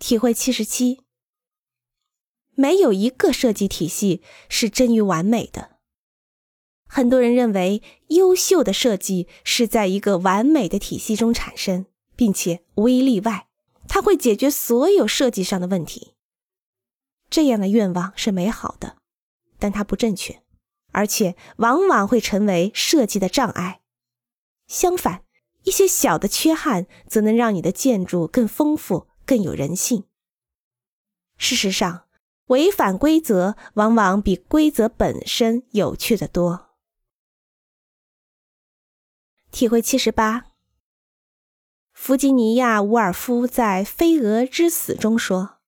体会七十七，没有一个设计体系是臻于完美的。很多人认为，优秀的设计是在一个完美的体系中产生，并且无一例外，它会解决所有设计上的问题。这样的愿望是美好的，但它不正确，而且往往会成为设计的障碍。相反，一些小的缺憾则能让你的建筑更丰富、更有人性。事实上，违反规则往往比规则本身有趣的多。体会七十八。弗吉尼亚·伍尔夫在《飞蛾之死》中说：“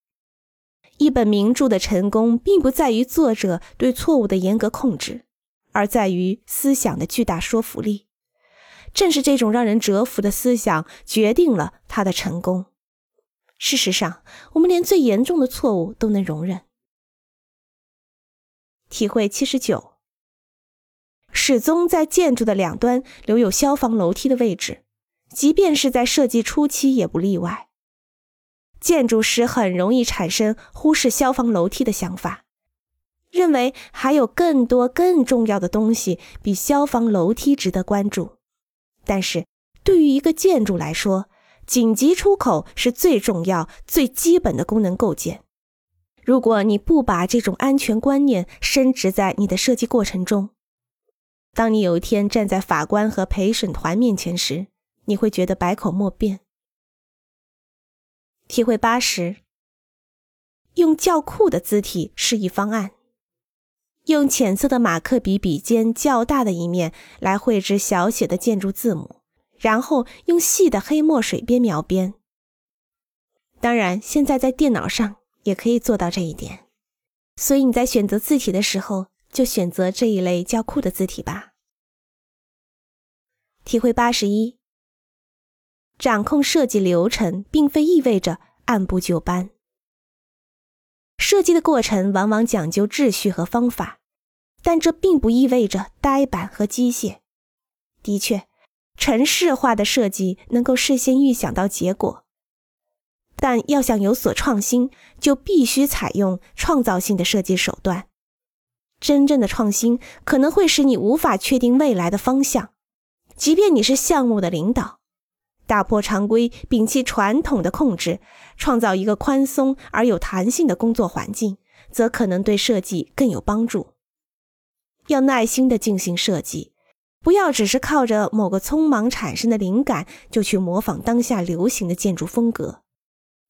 一本名著的成功，并不在于作者对错误的严格控制，而在于思想的巨大说服力。正是这种让人折服的思想，决定了他的成功。事实上，我们连最严重的错误都能容忍。”体会七十九。始终在建筑的两端留有消防楼梯的位置，即便是在设计初期也不例外。建筑师很容易产生忽视消防楼梯的想法，认为还有更多更重要的东西比消防楼梯值得关注。但是，对于一个建筑来说，紧急出口是最重要、最基本的功能构件。如果你不把这种安全观念深植在你的设计过程中，当你有一天站在法官和陪审团面前时，你会觉得百口莫辩。体会八十，用较酷的字体示意方案，用浅色的马克笔笔尖较大的一面来绘制小写的建筑字母，然后用细的黑墨水边描边。当然，现在在电脑上也可以做到这一点，所以你在选择字体的时候。就选择这一类较酷的字体吧。体会八十一：掌控设计流程，并非意味着按部就班。设计的过程往往讲究秩序和方法，但这并不意味着呆板和机械。的确，程式化的设计能够事先预想到结果，但要想有所创新，就必须采用创造性的设计手段。真正的创新可能会使你无法确定未来的方向，即便你是项目的领导，打破常规，摒弃传统的控制，创造一个宽松而有弹性的工作环境，则可能对设计更有帮助。要耐心地进行设计，不要只是靠着某个匆忙产生的灵感就去模仿当下流行的建筑风格，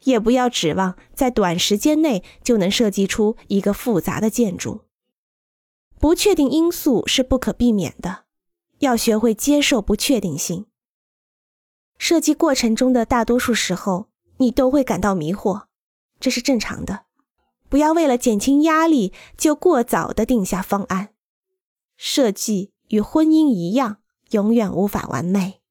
也不要指望在短时间内就能设计出一个复杂的建筑。不确定因素是不可避免的，要学会接受不确定性。设计过程中的大多数时候，你都会感到迷惑，这是正常的。不要为了减轻压力就过早的定下方案。设计与婚姻一样，永远无法完美。